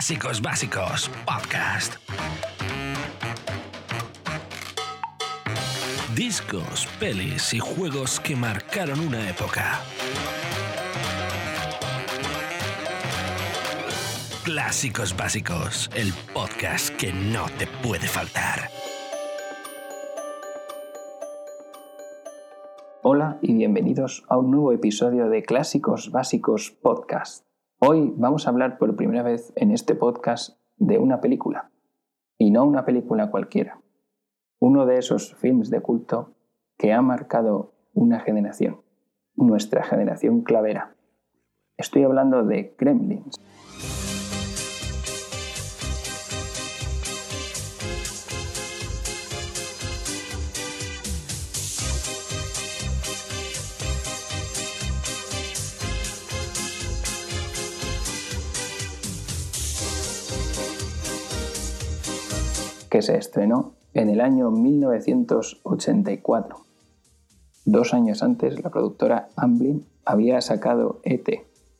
Clásicos Básicos Podcast. Discos, pelis y juegos que marcaron una época. Clásicos Básicos, el podcast que no te puede faltar. Hola y bienvenidos a un nuevo episodio de Clásicos Básicos Podcast. Hoy vamos a hablar por primera vez en este podcast de una película, y no una película cualquiera, uno de esos films de culto que ha marcado una generación, nuestra generación clavera. Estoy hablando de Gremlins. Que se estrenó en el año 1984. Dos años antes, la productora Amblin había sacado ET,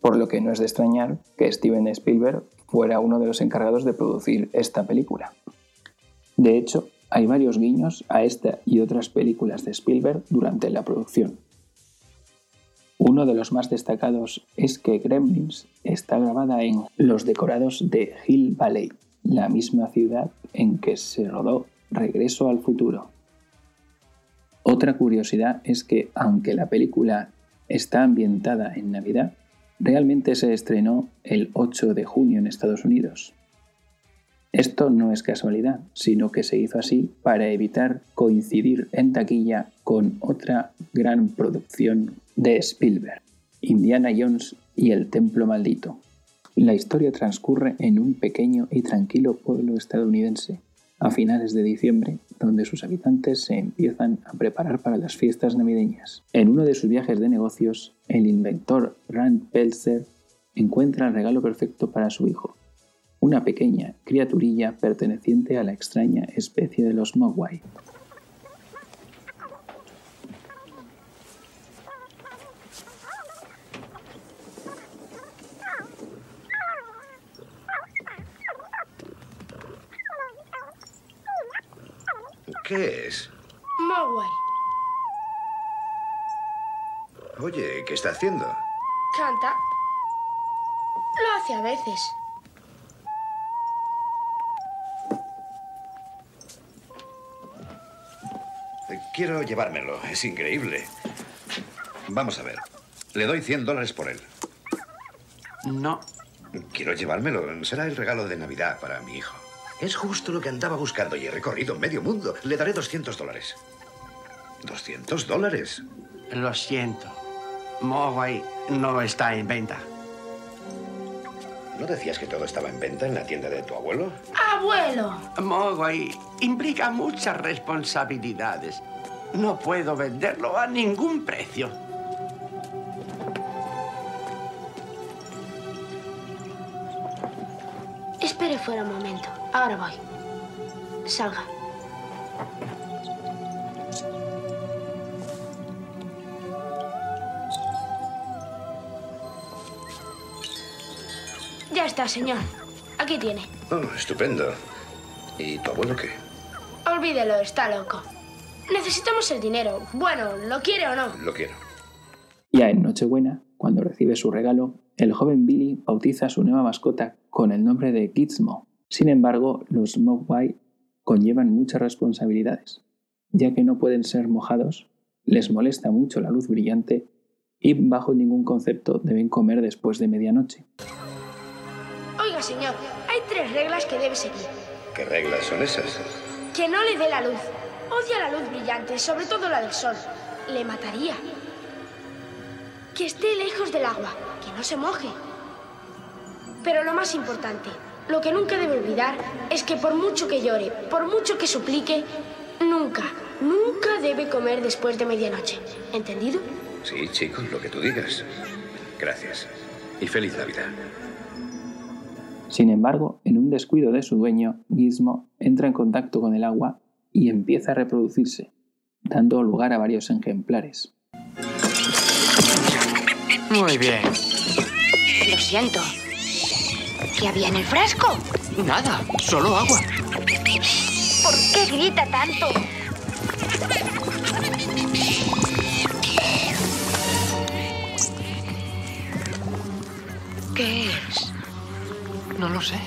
por lo que no es de extrañar que Steven Spielberg fuera uno de los encargados de producir esta película. De hecho, hay varios guiños a esta y otras películas de Spielberg durante la producción. Uno de los más destacados es que Gremlins está grabada en los decorados de Hill Valley, la misma ciudad en que se rodó Regreso al futuro. Otra curiosidad es que, aunque la película está ambientada en Navidad, realmente se estrenó el 8 de junio en Estados Unidos. Esto no es casualidad, sino que se hizo así para evitar coincidir en taquilla con otra gran producción de Spielberg, Indiana Jones y el Templo Maldito. La historia transcurre en un pequeño y tranquilo pueblo estadounidense a finales de diciembre, donde sus habitantes se empiezan a preparar para las fiestas navideñas. En uno de sus viajes de negocios, el inventor Rand Pelzer encuentra el regalo perfecto para su hijo, una pequeña criaturilla perteneciente a la extraña especie de los Mogwai. ¿Qué es? Mogwai. Oye, ¿qué está haciendo? Canta. Lo hace a veces. Quiero llevármelo. Es increíble. Vamos a ver. Le doy 100 dólares por él. No. Quiero llevármelo. Será el regalo de Navidad para mi hijo. Es justo lo que andaba buscando y he recorrido medio mundo. Le daré 200 dólares. ¿200 dólares? Lo siento. Mogwai no está en venta. ¿No decías que todo estaba en venta en la tienda de tu abuelo? ¡Abuelo! Mogwai implica muchas responsabilidades. No puedo venderlo a ningún precio. Espere fuera un momento. Ahora voy. Salga. Ya está, señor. Aquí tiene. Oh, estupendo. ¿Y tu abuelo qué? Olvídelo, está loco. Necesitamos el dinero. Bueno, ¿lo quiere o no? Lo quiero. Ya en Nochebuena, cuando recibe su regalo, el joven Billy bautiza a su nueva mascota con el nombre de Gizmo. Sin embargo, los Mogwai conllevan muchas responsabilidades, ya que no pueden ser mojados, les molesta mucho la luz brillante y bajo ningún concepto deben comer después de medianoche. Oiga, señor, hay tres reglas que debe seguir. ¿Qué reglas son esas? Que no le dé la luz. Odia la luz brillante, sobre todo la del sol. Le mataría. Que esté lejos del agua, que no se moje. Pero lo más importante, lo que nunca debe olvidar es que por mucho que llore, por mucho que suplique, nunca, nunca debe comer después de medianoche. ¿Entendido? Sí, chicos, lo que tú digas. Gracias. Y feliz Navidad. Sin embargo, en un descuido de su dueño, Gizmo entra en contacto con el agua y empieza a reproducirse, dando lugar a varios ejemplares. Muy bien. Lo siento. ¿Qué había en el frasco? Nada, solo agua. ¿Por qué grita tanto? ¿Qué es? No lo sé.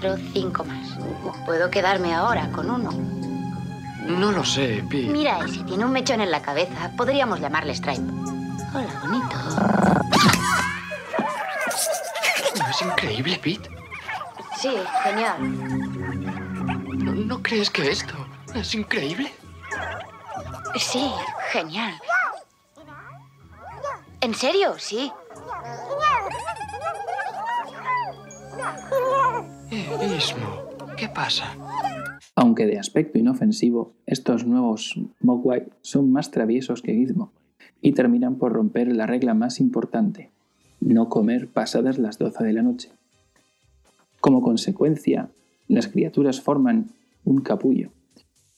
Cuatro, cinco más. Puedo quedarme ahora con uno. No lo sé, Pi. Mira ese, tiene un mechón en la cabeza. Podríamos llamarle Stripe. Hola, bonito. ¿No es increíble, Pete? Sí, genial. ¿No, no crees que esto es increíble? Sí, genial. ¿En serio? Sí. Eh, ¿qué pasa? Aunque de aspecto inofensivo, estos nuevos Mogwai son más traviesos que Gizmo y terminan por romper la regla más importante, no comer pasadas las 12 de la noche. Como consecuencia, las criaturas forman un capullo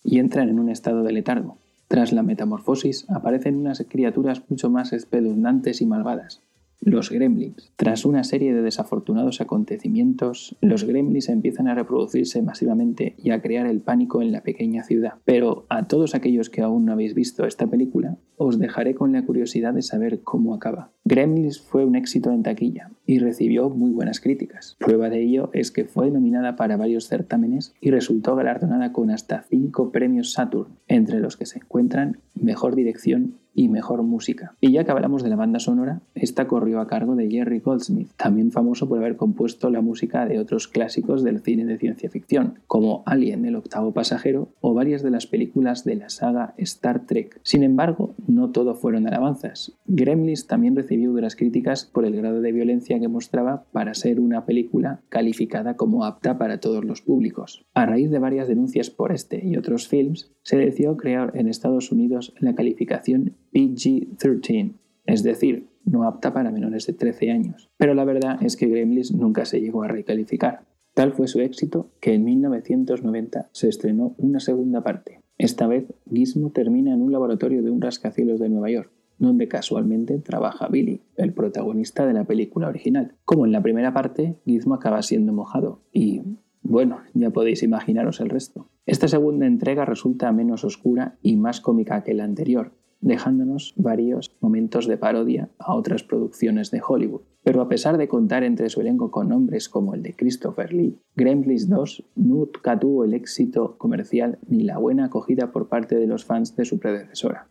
y entran en un estado de letargo. Tras la metamorfosis aparecen unas criaturas mucho más espeluznantes y malvadas, los gremlins. Tras una serie de desafortunados acontecimientos, los gremlins empiezan a reproducirse masivamente y a crear el pánico en la pequeña ciudad. Pero a todos aquellos que aún no habéis visto esta película, os dejaré con la curiosidad de saber cómo acaba. Gremlins fue un éxito en taquilla y recibió muy buenas críticas. Prueba de ello es que fue nominada para varios certámenes y resultó galardonada con hasta 5 premios Saturn, entre los que se encuentran Mejor Dirección y Mejor Música. Y ya que hablamos de la banda sonora, esta corrió a cargo de Jerry Goldsmith, también famoso por haber compuesto la música de otros clásicos del cine de ciencia ficción, como Alien el octavo pasajero o varias de las películas de la saga Star Trek. Sin embargo, no todo fueron alabanzas. Gremlins también recibió duras críticas por el grado de violencia que mostraba para ser una película calificada como apta para todos los públicos. A raíz de varias denuncias por este y otros films, se decidió crear en Estados Unidos la calificación PG-13, es decir, no apta para menores de 13 años. Pero la verdad es que Gremlins nunca se llegó a recalificar. Tal fue su éxito que en 1990 se estrenó una segunda parte. Esta vez, Gizmo termina en un laboratorio de un rascacielos de Nueva York, donde casualmente trabaja Billy, el protagonista de la película original. Como en la primera parte, Gizmo acaba siendo mojado y, bueno, ya podéis imaginaros el resto. Esta segunda entrega resulta menos oscura y más cómica que la anterior, dejándonos varios momentos de parodia a otras producciones de Hollywood. Pero a pesar de contar entre su elenco con nombres como el de Christopher Lee, Gremlins 2 nunca tuvo el éxito comercial ni la buena acogida por parte de los fans de su predecesora.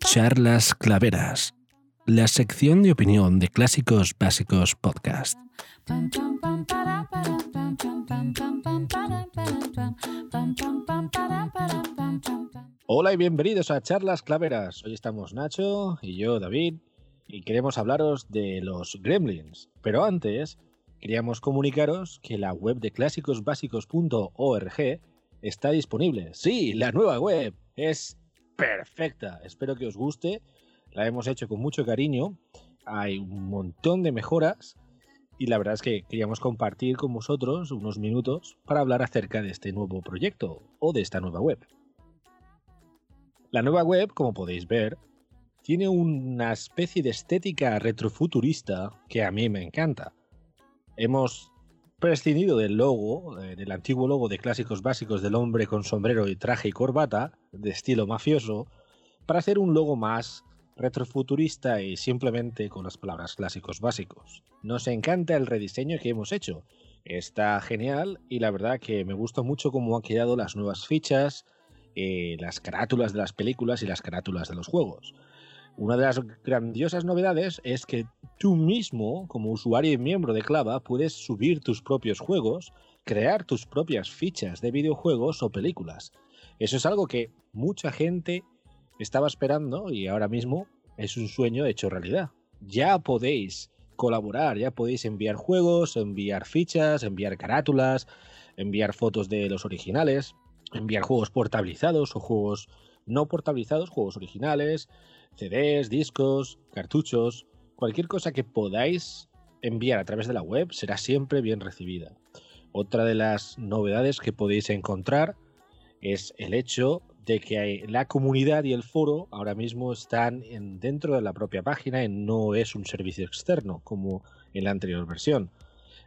Charlas Claveras, la sección de opinión de Clásicos Básicos Podcast. Hola y bienvenidos a Charlas Claveras. Hoy estamos Nacho y yo, David, y queremos hablaros de los gremlins. Pero antes, queríamos comunicaros que la web de clásicosbásicos.org está disponible. Sí, la nueva web es perfecta. Espero que os guste. La hemos hecho con mucho cariño. Hay un montón de mejoras y la verdad es que queríamos compartir con vosotros unos minutos para hablar acerca de este nuevo proyecto o de esta nueva web. La nueva web, como podéis ver, tiene una especie de estética retrofuturista que a mí me encanta. Hemos prescindido del logo, del antiguo logo de clásicos básicos del hombre con sombrero y traje y corbata, de estilo mafioso, para hacer un logo más retrofuturista y simplemente con las palabras clásicos básicos. Nos encanta el rediseño que hemos hecho. Está genial y la verdad que me gusta mucho cómo han quedado las nuevas fichas, eh, las carátulas de las películas y las carátulas de los juegos. Una de las grandiosas novedades es que tú mismo, como usuario y miembro de Clava, puedes subir tus propios juegos, crear tus propias fichas de videojuegos o películas. Eso es algo que mucha gente estaba esperando y ahora mismo es un sueño hecho realidad. Ya podéis colaborar, ya podéis enviar juegos, enviar fichas, enviar carátulas, enviar fotos de los originales, enviar juegos portabilizados o juegos no portabilizados, juegos originales, CDs, discos, cartuchos, cualquier cosa que podáis enviar a través de la web será siempre bien recibida. Otra de las novedades que podéis encontrar es el hecho de que la comunidad y el foro ahora mismo están dentro de la propia página y no es un servicio externo como en la anterior versión.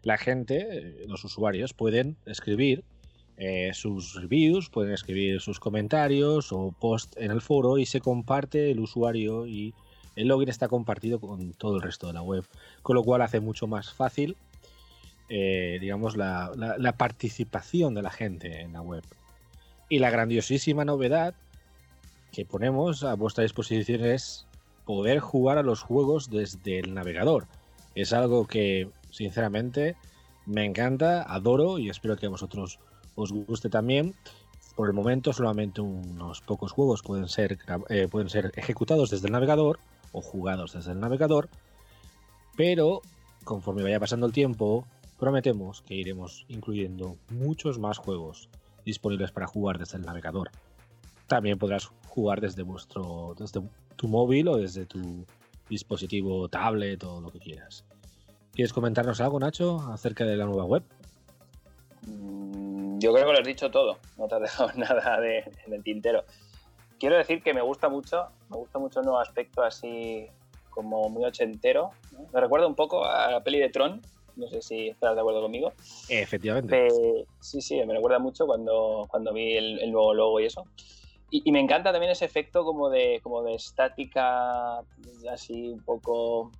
La gente, los usuarios, pueden escribir eh, sus reviews, pueden escribir sus comentarios o post en el foro y se comparte el usuario y el login está compartido con todo el resto de la web, con lo cual hace mucho más fácil, eh, digamos, la participación de la gente en la web. Y la grandiosísima novedad que ponemos a vuestra disposición es poder jugar a los juegos desde el navegador. Es algo que, sinceramente, me encanta, adoro y espero que a vosotros os guste también. Por el momento solamente unos pocos juegos pueden ser, eh, pueden ser ejecutados desde el navegador o jugados desde el navegador, pero conforme vaya pasando el tiempo, prometemos que iremos incluyendo muchos más juegos disponibles para jugar desde el navegador. También podrás jugar desde vuestro desde tu móvil o desde tu dispositivo tablet o lo que quieras. ¿Quieres comentarnos algo, Nacho, acerca de la nueva web? yo creo que lo has dicho todo, no te has dejado nada de, en el tintero. Quiero decir que me gusta mucho, me gusta mucho el nuevo aspecto así como muy ochentero. Me recuerda un poco a la peli de Tron, no sé si estás de acuerdo conmigo. Efectivamente. sí, sí, me recuerda mucho cuando, cuando vi el, nuevo logo y eso. Y, y, me encanta también ese efecto como de, como de estática, así un poco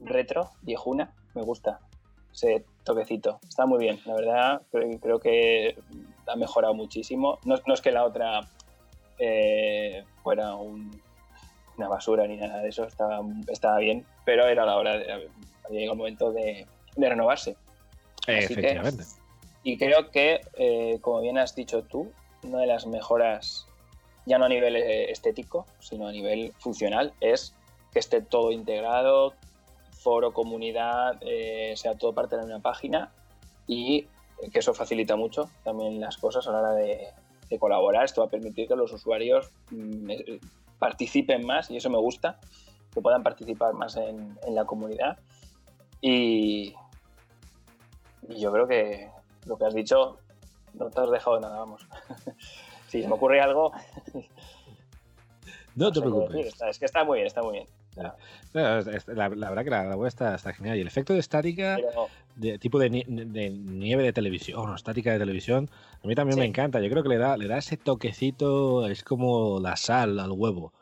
retro, viejuna. Me gusta ese toquecito. Está muy bien, la verdad, creo, que ha mejorado muchísimo. No, es que la otra eh, fuera una basura ni nada de eso, estaba, estaba bien, pero era la hora, de, llegado el momento de, renovarse. Efectivamente. y creo que, eh, como bien has dicho tú, una de las mejoras, ya no a nivel eh, estético, sino a nivel funcional, es que esté todo integrado, foro, comunidad, eh, sea todo parte de una página y que eso facilita mucho también las cosas a la hora de, colaborar. Esto va a permitir que los usuarios mm, eh, participen más y eso me gusta, que puedan participar más en, la comunidad. Y, yo creo que lo que has dicho no te has dejado nada, vamos. si me ocurre algo... no te preocupes. Es que está muy bien, está muy bien. La, verdad que la, web está, genial. Y el efecto de estática, de tipo de, nieve de televisión, o estática de televisión, a mí también me encanta. Yo creo que le da, le da ese toquecito, es como la sal al huevo.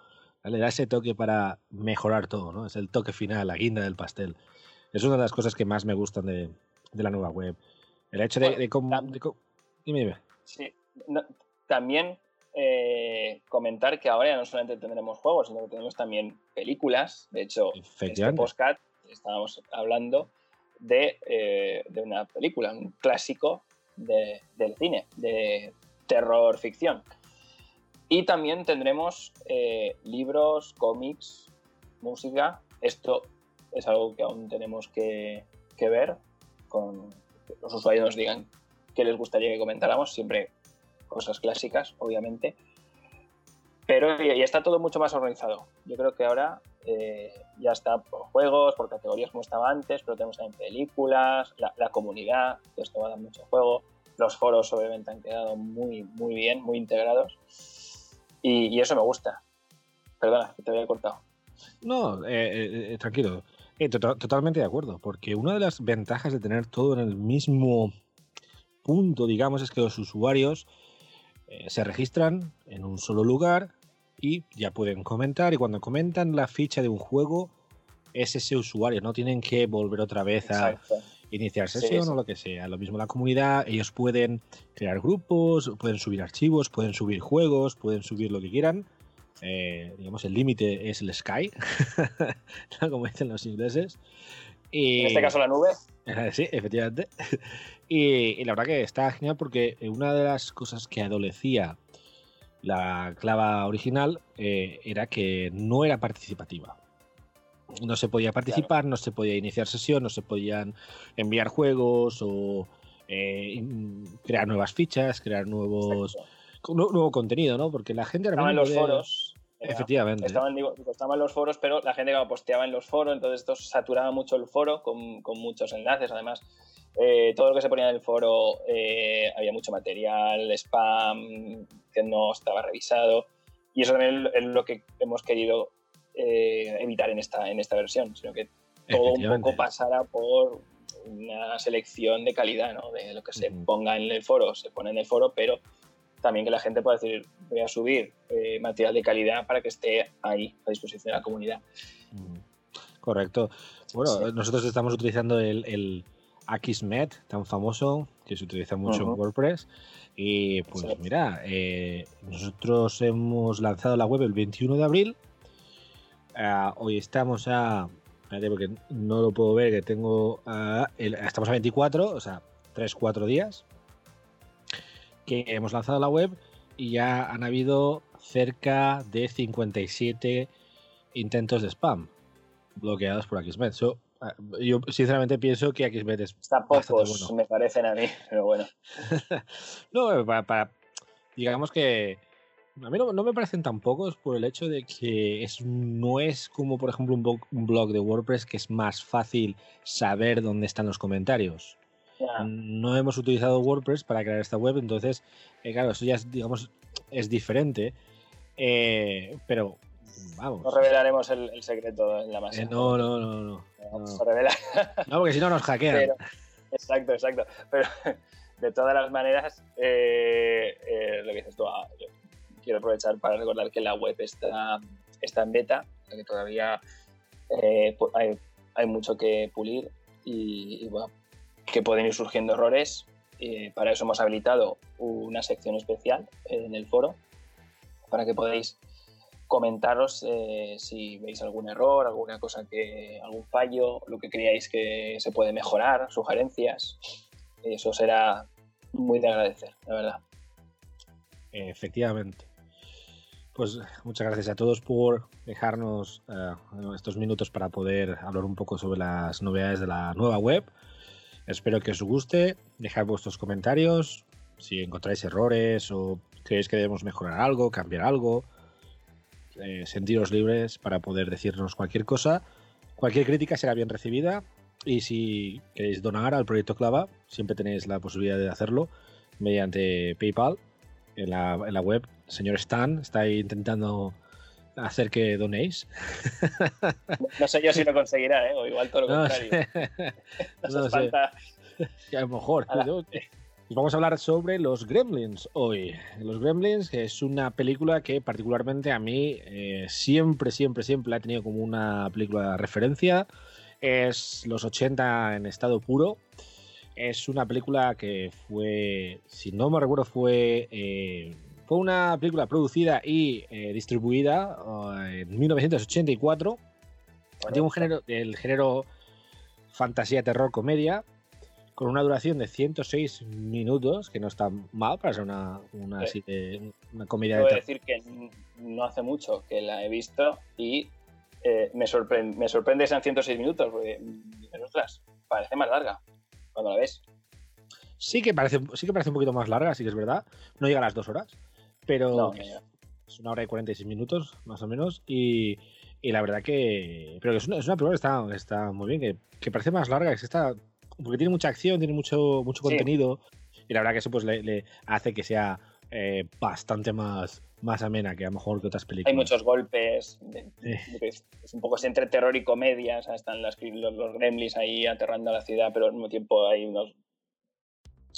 Le da ese toque para mejorar todo, ¿no? Es el toque final, la guinda del pastel. Es una de las cosas que más me gustan de, la nueva web. El hecho de, dime, dime. Sí, también eh, comentar que ahora ya no solamente tendremos juegos, sino que tenemos también películas. De hecho, en este postcat estábamos hablando de, eh, de, una película, un clásico de, del cine, de terror ficción. Y también tendremos eh, libros, cómics, música. Esto es algo que aún tenemos que, que ver con que los usuarios nos digan qué les gustaría que comentáramos, siempre cosas clásicas, obviamente. Pero ya, está todo mucho más organizado. Yo creo que ahora eh, ya está por juegos, por categorías como estaba antes, pero tenemos también películas, la, comunidad, que esto va a dar mucho juego. Los foros obviamente han quedado muy, muy bien, muy integrados. Y, eso me gusta. Perdona, te había cortado. No, eh, eh, tranquilo. To totalmente de acuerdo, porque una de las ventajas de tener todo en el mismo punto, digamos, es que los usuarios se registran en un solo lugar y ya pueden comentar y cuando comentan la ficha de un juego es ese usuario, no tienen que volver otra vez a iniciar sesión o lo que sea. Lo mismo la comunidad, ellos pueden crear grupos, pueden subir archivos, pueden subir juegos, pueden subir lo que quieran. Eh, digamos, el límite es el sky, como dicen los ingleses. Y, en este caso la nube. Sí, efectivamente. Y, la verdad que está genial porque una de las cosas que adolecía la clava original eh, era que no era participativa. No se podía participar, no se podía iniciar sesión, no se podían enviar juegos o eh, crear nuevas fichas, crear nuevos nuevo contenido, ¿no? Porque la gente los foros. Efectivamente. Estaban, digo, estaban los foros, pero la gente que posteaba en los foros, entonces esto saturaba mucho el foro con, con muchos enlaces. Además, eh, todo lo que se ponía en el foro eh, había mucho material, spam, que no estaba revisado. Y eso también es lo que hemos querido eh, evitar en esta, en esta versión, sino que todo un poco pasara por una selección de calidad, ¿no? De lo que se ponga en el foro, se pone en el foro, pero también que la gente pueda decir, voy a subir material de calidad para que esté ahí a disposición de la comunidad. Correcto. Bueno, nosotros estamos utilizando el Akismet, tan famoso, que se utiliza mucho en WordPress. Y pues mira, eh, nosotros hemos lanzado la web el 21 de abril. Ah, hoy estamos a. porque no lo puedo ver, que tengo. Ah, estamos a 24, o sea, 3-4 días. Que hemos lanzado la web y ya han habido cerca de 57 intentos de spam bloqueados por Akismet. Ah, yo sinceramente pienso que Xmet es. Está pocos, me parecen a mí, pero bueno. no, para, digamos que. A mí no, me parecen tan pocos por el hecho de que es, no es como, por ejemplo, un blog, de WordPress que es más fácil saber dónde están los comentarios. No hemos utilizado WordPress para crear esta web, entonces, eh, claro, eso ya es, digamos, es diferente. Eh, pero Vamos. No revelaremos el, secreto en la masa. Eh, no, no, no, no. Vamos a revelar. No, porque si no nos hackean. exacto, exacto. Pero de todas las maneras, lo que dices tú, ah, quiero aprovechar para recordar que la web está, está en beta, que todavía hay, hay, mucho que pulir y, y, bueno, que pueden ir surgiendo errores. Y para eso hemos habilitado una sección especial en el foro para que podáis comentaros eh, si veis algún error, alguna cosa que, algún fallo, lo que creáis que se puede mejorar, sugerencias. Eso será muy de agradecer, la verdad. Efectivamente. Pues muchas gracias a todos por dejarnos eh, estos minutos para poder hablar un poco sobre las novedades de la nueva web. Espero que os guste. Dejad vuestros comentarios. Si encontráis errores o creéis que debemos mejorar algo, cambiar algo eh, sentiros libres para poder decirnos cualquier cosa. Cualquier crítica será bien recibida y si queréis donar al proyecto Clava, siempre tenéis la posibilidad de hacerlo mediante PayPal en la, web. señor Stan está intentando hacer que donéis. No sé yo si lo conseguirá, ¿eh? o igual todo lo contrario. no, sé. A lo mejor. Pues vamos a hablar sobre Los Gremlins hoy. Los Gremlins es una película que particularmente a mí eh, siempre, siempre, siempre ha tenido como una película de referencia. Es los 80 en estado puro. Es una película que fue, si no me recuerdo, fue, eh, fue una película producida y eh, distribuida en 1984. Tiene un género, el género fantasía, terror, comedia con una duración de 106 minutos, que no está mal para ser una, una, así de, una comedia Debo decir que no hace mucho que la he visto y eh, me, sorprende, me sorprende sean 106 minutos, porque, parece más larga cuando la ves. Sí que, parece, sí que parece un poquito más larga, sí que es verdad. No llega a las dos horas, pero es una hora y 46 minutos, más o menos, y, y la verdad que... Pero que es una, es una película que está, está muy bien, que, que parece más larga, que está porque tiene mucha acción, tiene mucho, mucho contenido. Y la verdad que eso pues le, hace que sea eh, bastante más más amena que a lo mejor que otras películas. Hay muchos golpes, de- Eh. es, es un poco es entre terror y comedia, o sea, están las, los, los gremlins ahí aterrando a la ciudad, pero al mismo tiempo hay unas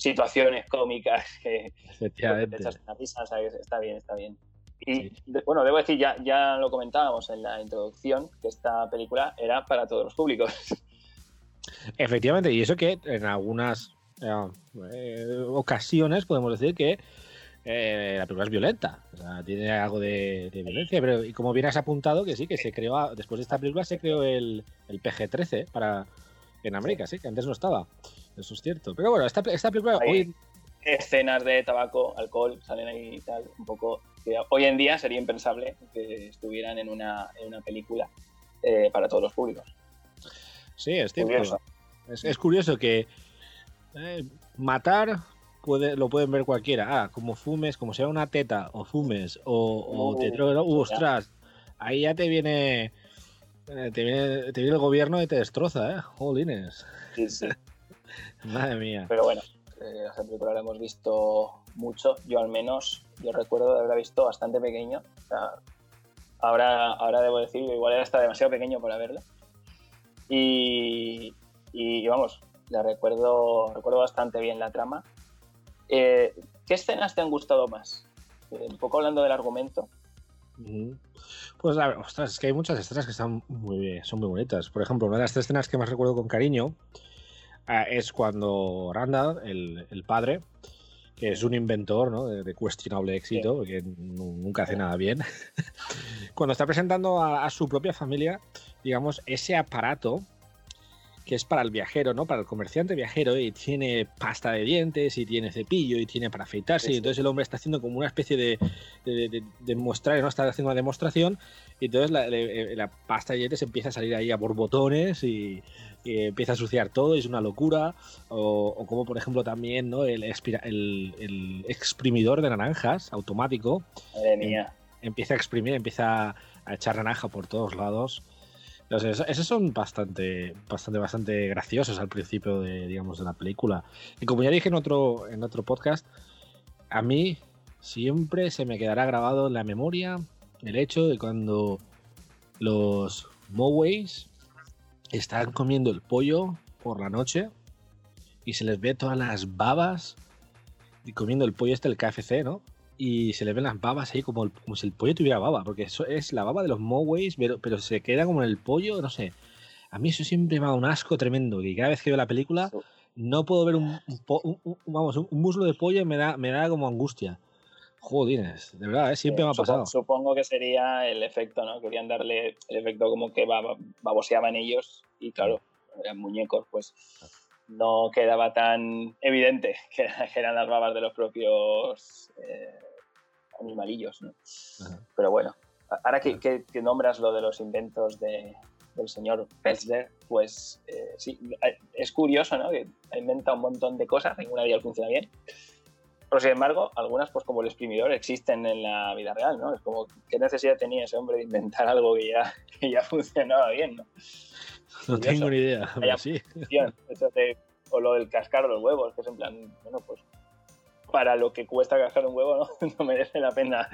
situaciones cómicas que, que te echas una risa, o sea, que está bien, está bien. Y Sí. de- bueno, debo decir, ya, ya lo comentábamos en la introducción, que esta película era para todos los públicos. Efectivamente, y eso que en algunas eh, ocasiones podemos decir que eh, la película es violenta, o sea, tiene algo de, de violencia, pero y como bien has apuntado que sí, que se creó, después de esta película se creó el, el PG-13 para en América, sí, que antes no estaba, eso es cierto. Pero bueno, esta, esta película hoy, Escenas de tabaco, alcohol, salen ahí y tal, un poco. que hoy en día sería impensable que estuvieran en una, en una película eh, para todos los públicos. sí, es cierto. Curioso. Es, es curioso que eh, matar puede, lo pueden ver cualquiera. Ah, como fumes, como sea una teta, o fumes, o, o te Uh, drogas, uh, ostras, ahí ya te viene, eh, te viene. Te viene el gobierno y te destroza, ¿eh? Jolines. Sí, sí. Madre mía. Pero bueno, eh, esta película la hemos visto mucho. Yo al menos, yo recuerdo de haberla visto bastante pequeño. O sea, ahora, ahora debo decir igual era hasta demasiado pequeño para verla. Y, y, vamos, la recuerdo, recuerdo bastante bien la trama. Eh, ¿Qué escenas te han gustado más? Eh, un poco hablando del argumento. Pues a ver, ostras, es que hay muchas escenas que están muy bien, son muy bonitas. Por ejemplo, una de las tres escenas que más recuerdo con cariño ah, es cuando Randall, el, el padre, que es un inventor ¿no? de, de cuestionable éxito, porque nu- nunca hace nada bien, cuando está presentando a, a su propia familia, digamos, ese aparato que es para el viajero, ¿no? Para el comerciante viajero y tiene pasta de dientes y tiene cepillo y tiene para afeitarse Sí, y entonces el hombre está haciendo como una especie de, de, de- de mostrar, ¿no? Está haciendo una demostración y entonces la, le- la pasta de dientes empieza a salir ahí a borbotones y, y empieza a ensuciar todo, y es una locura. O, o como por ejemplo también, ¿no? El, el- el exprimidor de naranjas automático Madre mía. empieza a exprimir, empieza a echar naranja por todos lados. Esos son bastante, bastante, bastante graciosos al principio de, digamos, de la película. Y como ya dije en otro, en otro podcast, a mí siempre se me quedará grabado en la memoria el hecho de cuando los Moways están comiendo el pollo por la noche y se les ve todas las babas y comiendo el pollo este del KFC, ¿no? Y se le ven las babas ahí como, el- como si el pollo tuviera baba, porque eso es la baba de los Moways, pero, pero se queda como en el pollo, no sé. A mí eso siempre me da un asco tremendo, y cada vez que veo la película no puedo ver un, un po- un- un- vamos, un muslo de pollo y me da, me da como angustia. Jodines, de verdad, ¿eh? siempre me ha pasado. Supongo que sería el efecto, ¿no? Querían darle el efecto como que bab- baboseaban ellos y claro, eran muñecos, pues no quedaba tan evidente que, que eran las babas de los propios eh, animalillos, ¿no? Ajá. Pero bueno, ahora que, que- que nombras lo de los inventos de- del señor Peltzler, pues eh, sí, es curioso, ¿no? Que inventa un montón de cosas, ninguna de ellas funciona bien. Pero sin embargo, algunas, pues como el exprimidor, existen en la vida real, ¿no? Es como, ¿qué necesidad tenía ese hombre de inventar algo que ya, que ya funcionaba bien, ¿no? No curioso. tengo ni idea, pero sí. función, eso de- o lo del cascar los huevos, que es en plan, bueno, pues para lo que cuesta cascar un huevo, ¿no? no merece la pena.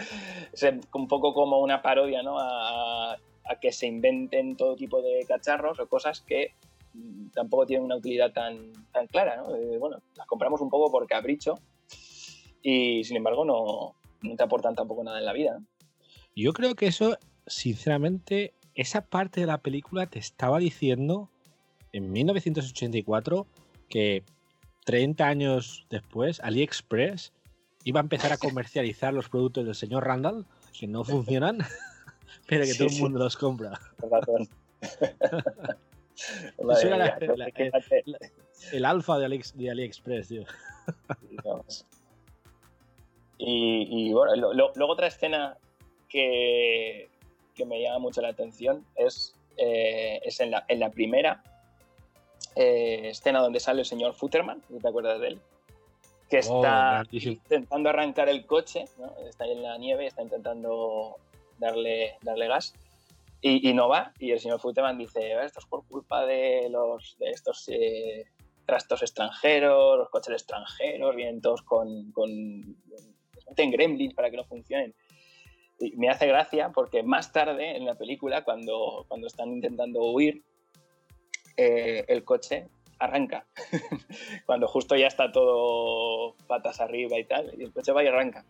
Es un poco como una parodia, ¿no? A, que se inventen todo tipo de cacharros o cosas que tampoco tienen una utilidad tan, tan clara, ¿no? Bueno, las compramos un poco por capricho y sin embargo no, no te aportan tampoco nada en la vida. Yo creo que eso, sinceramente, esa parte de la película te estaba diciendo en 1984 que 30 años después AliExpress iba a empezar a comercializar los productos del señor Randall que no funcionan, pero que Sí, todo el sí. mundo los compra. Era la- la- El alfa de, AliExpress, tío. Y, y, bueno, lo- lo- luego otra escena que, que me llama mucho la atención es, eh, es en, la, en la primera eh, escena donde sale el señor Futterman, ¿no te acuerdas de él? Que Oh, está intentando arrancar el coche, ¿no? está ahí en la nieve, está intentando darle, darle gas y, y no va. Y el señor Futterman dice, esto es por culpa de, los, de estos eh, trastos extranjeros, los coches extranjeros, vienen todos con, con meten gremlins para que no funcionen. Y me hace gracia porque más tarde en la película, cuando, cuando están intentando huir, eh, el coche arranca. cuando justo ya está todo patas arriba y tal, y el coche va y arranca.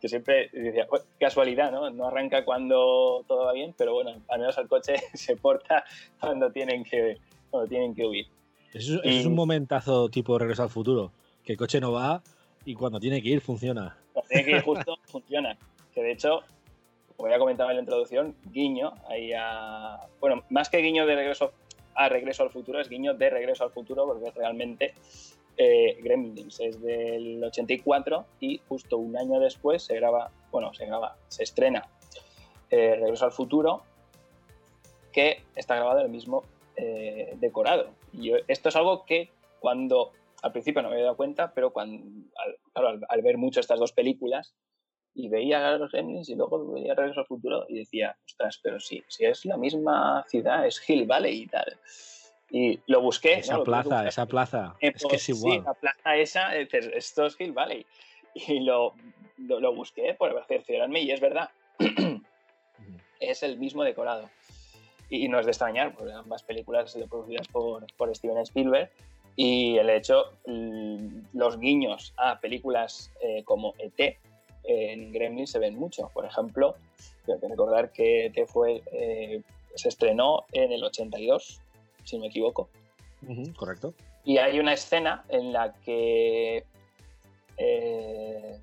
Que siempre decía, casualidad, ¿no? No arranca cuando todo va bien, pero bueno, al menos el coche se porta cuando tienen que, cuando tienen que huir. Eso, es un momentazo tipo regreso al futuro, que el coche no va y cuando tiene que ir funciona. Cuando tiene que ir justo funciona. Que de hecho, como ya comentaba en la introducción, guiño ahí a... Bueno, más que guiño de regreso a Regreso al Futuro, es guiño de Regreso al Futuro, porque realmente eh, Gremlins es del 84 y justo un año después se graba, bueno, se graba, se estrena eh, Regreso al Futuro, que está grabado el mismo eh, decorado. Y esto es algo que cuando al principio no me había dado cuenta, pero cuando, al ver mucho estas dos películas, y veía los Gremlins y luego veía Regreso al Futuro y decía, ostras, pero sí, si es la misma ciudad, es Hill Valley y tal. Y lo busqué. Esa plaza, esa plaza. es que es igual. Sí, la plaza esa, esto es Hill Valley. Y lo, lo, busqué por cerciorarme y es verdad. es el mismo decorado. Y no es de extrañar, porque ambas películas son producidas por, por Steven Spielberg. Y el hecho, los guiños a películas eh, como ET, en Gremlins se ven mucho. Por ejemplo, tengo que recordar que fue, eh, se estrenó en el 82, si no me equivoco. correcto. Y hay una escena en la que eh,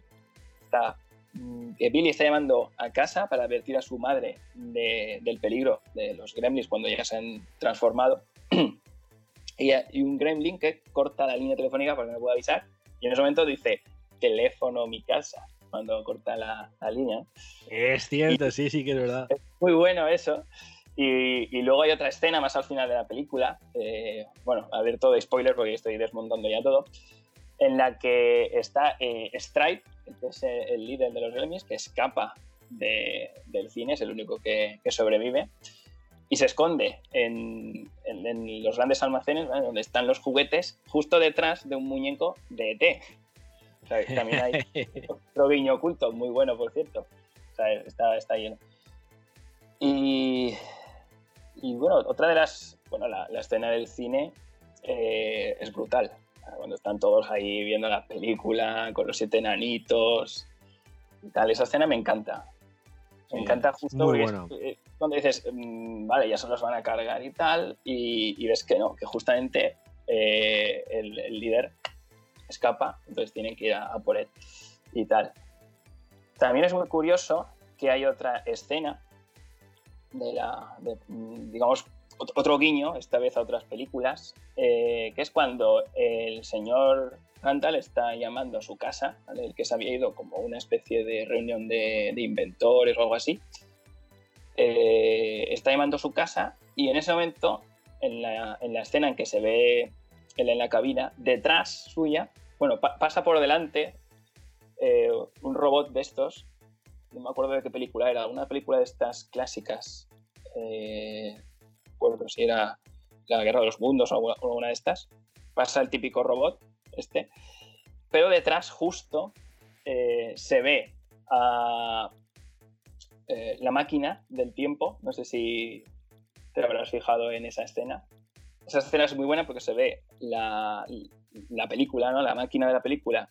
está, mm, Billy está llamando a casa para advertir a su madre del peligro de los gremlins cuando ya se han transformado. y hay un gremlin que corta la línea telefónica para que me pueda avisar. Y en ese momento dice, teléfono mi casa cuando corta la, línea. Es cierto, sí, sí que es verdad. Es muy bueno eso. Y, luego hay otra escena más al final de la película, eh, bueno, a ver todo de spoiler porque estoy desmontando ya todo, en la que está eh, Stripe, que es el líder de los Gremlins, que escapa del cine, es el único que, sobrevive, y se esconde en, los grandes almacenes, donde están los juguetes, justo detrás de un muñeco de ET también hay otro guiño oculto, muy bueno, por cierto. está, está lleno. Y, y, bueno, otra de las. Bueno, la, escena del cine eh, es brutal. Cuando están todos ahí viendo la película con los siete enanitos y tal. Esa escena me encanta. Me encanta justo porque cuando dices, mm, vale, ya se los van a cargar y tal, y, ves que no, que justamente eh, el, el, líder escapa, entonces tienen que ir a, por él y tal. También es muy curioso que hay otra escena de la, digamos, otro guiño, esta vez a otras películas, eh, que es cuando el señor Randall está llamando a su casa, el que se había ido como una especie de reunión de, inventores o algo así, eh, está llamando a su casa y en ese momento, en la escena en que se ve él en la cabina, detrás suya, bueno, pasa por delante eh, un robot de estos, no me acuerdo de qué película era, una película de estas clásicas, eh, recuerdo si era La Guerra de los Mundos o alguna de estas, pasa el típico robot, este, pero detrás justo eh, se ve a eh, la máquina del tiempo, no sé si te habrás fijado en esa escena, esa escena es muy buena porque se ve la, película, ¿no? la máquina de la película,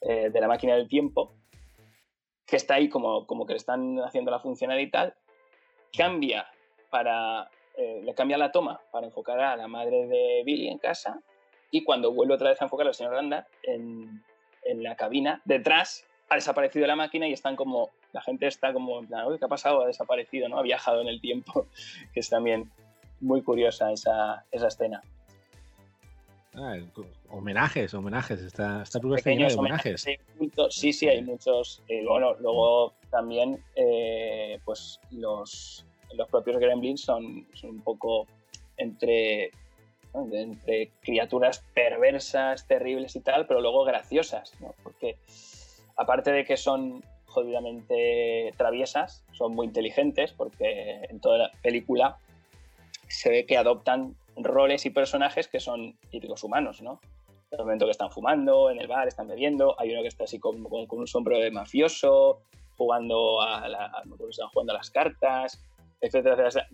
eh, de la máquina del tiempo, que está ahí como, como que le están haciendo la funcionar y tal, cambia para, eh, le cambia la toma para enfocar a la madre de Billy en casa y cuando vuelve otra vez a enfocar al señor Randa en, en la cabina, detrás ha desaparecido la máquina y están como, la gente está como ¿qué ha pasado? Ha desaparecido, ¿no? Ha viajado en el tiempo, que es también muy curiosa esa, esa escena. Ah, homenajes, homenajes, está, está de homenajes. Sí, sí, hay muchos. Eh, bueno, luego también, eh, pues los, los propios gremlins son, son un poco entre, entre criaturas perversas, terribles y tal, pero luego graciosas, ¿no? Porque aparte de que son jodidamente traviesas, son muy inteligentes, porque en toda la película se ve que adoptan roles y personajes que son típicos humanos, ¿no? En el momento que están fumando, en el bar, están bebiendo, hay uno que está así con, con, un sombrero de mafioso, jugando a, la, a- estaban jugando a las cartas, etcétera, etcétera.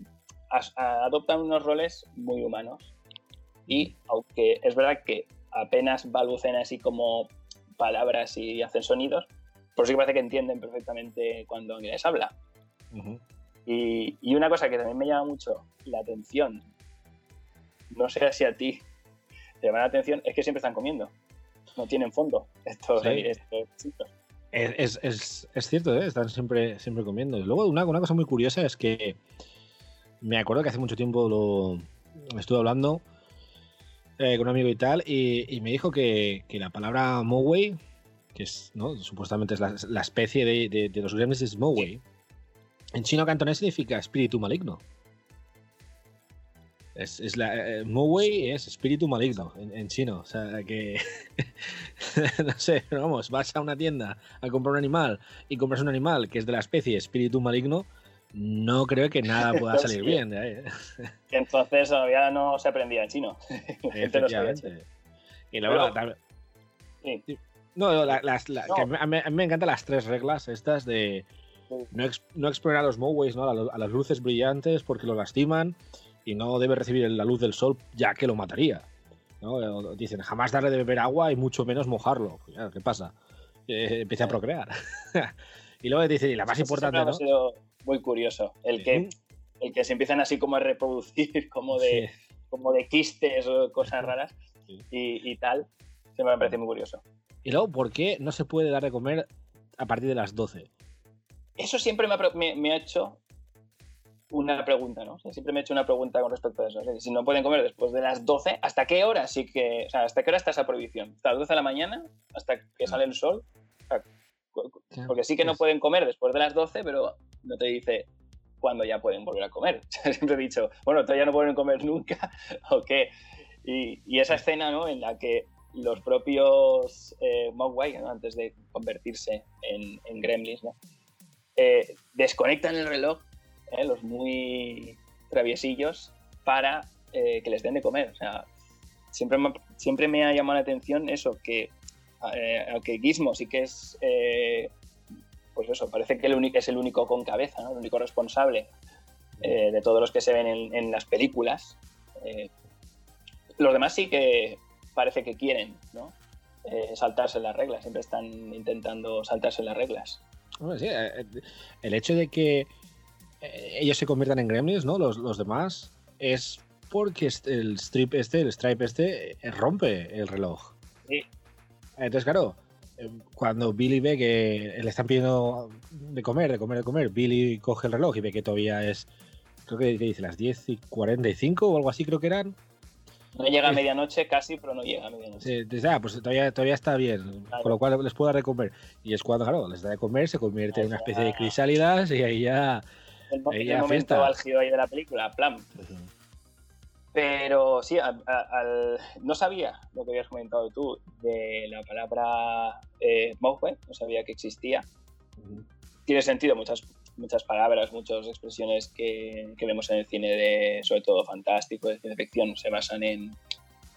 Adoptan unos roles muy humanos y aunque es verdad que apenas balbucean así como palabras y hacen sonidos, por sí que parece que entienden perfectamente cuando alguien les habla. Ujú. Y, y una cosa que también me llama mucho la atención, no sé si a ti te llama la atención, es que siempre están comiendo. No tienen fondo estos, Sí. estos chicos. Es, es- es- cierto, ¿eh? están siempre, siempre comiendo. Luego, una, una cosa muy curiosa es que me acuerdo que hace mucho tiempo lo estuve hablando eh, con un amigo y tal, y, y me dijo que, que la palabra Moway, que es, ¿no? supuestamente es la, la especie de, de- de los gremlins, es Moway. En chino cantonés significa espíritu maligno. Es, es la, eh, Moway es espíritu maligno en, en chino. O sea que. no sé, pero vamos, vas a una tienda a comprar un animal y compras un animal que es de la especie espíritu maligno, no creo que nada pueda salir Sí. bien de ahí. ¿eh? Entonces todavía no se aprendía en chino. La gente no Efectivamente. Y Pero- tam- Sí. No, la- las- la- No. que a mí, a mí- me encantan las tres reglas estas de. No, ex- no exponer a los Moways ¿no? a, las luces brillantes porque lo lastiman y no debe recibir la luz del sol ya que lo mataría. ¿no? O Dicen, jamás darle de beber agua y mucho menos mojarlo. Pues, ¿Qué pasa? Eh, empieza a procrear. y luego dicen, y la más Eso importante, me ha ¿no? sido muy curioso. El que, el que se empiezan así como a reproducir como de, Sí. como de quistes o cosas raras Sí. y, y tal, se me parece muy curioso. Y luego, ¿por qué no se puede dar de comer a partir de las 12? Eso siempre me ha, me- me ha hecho una pregunta, ¿no? O sea, siempre me he hecho una pregunta con respecto a eso. O sea, si no pueden comer después de las 12, ¿hasta qué hora sí que, o sea, hasta qué hora está esa prohibición? ¿Hasta las 12 de la mañana? ¿Hasta que sale el sol? Porque sí que no Pues- pueden comer después de las 12, pero no te dice cuándo ya pueden volver a comer. Siempre he dicho, bueno, todavía no pueden comer nunca, ¿o qué? Y, y esa escena, ¿no? En la que los propios eh, Mogwai, ¿no? antes de convertirse en, en gremlins, ¿no? Eh, desconectan el reloj, ¿eh? los muy traviesillos, para eh, que les den de comer. O sea, siempre me, siempre me ha llamado la atención eso, que Gizmo sí que es, pues eso, parece que el único, es el único con cabeza, el único responsable de todos los que se ven en, las películas. Los demás sí que parece que quieren, ¿no? Saltarse las reglas, siempre están intentando saltarse las reglas. Sí, eh, eh, el hecho de que eh, ellos se conviertan en gremlins, ¿no? Los, los demás, es porque el strip este, el stripe este, rompe el reloj. Sí. Entonces, claro, cuando Billy ve que le están pidiendo de comer, de comer, de comer, Billy coge el reloj y ve que todavía es, creo que, que dice las 10 y 45 o algo así, creo que eran. No llega a medianoche casi, pero no llega a medianoche. Sí, ah, pues todavía, todavía está bien, Claro. con lo cual les puedo dar de comer. Y es cuando, claro, les da de comer, se convierte en una especie de crisálidas y ahí ya... El, Ahí el ya momento álgido ahí de la película, plan. Pero sí, al- no sabía lo que habías comentado tú de la palabra eh, no sabía que existía. Tiene sentido muchas, muchas palabras, muchas expresiones que, que vemos en el cine, de, sobre todo fantástico, de ciencia ficción, se basan en,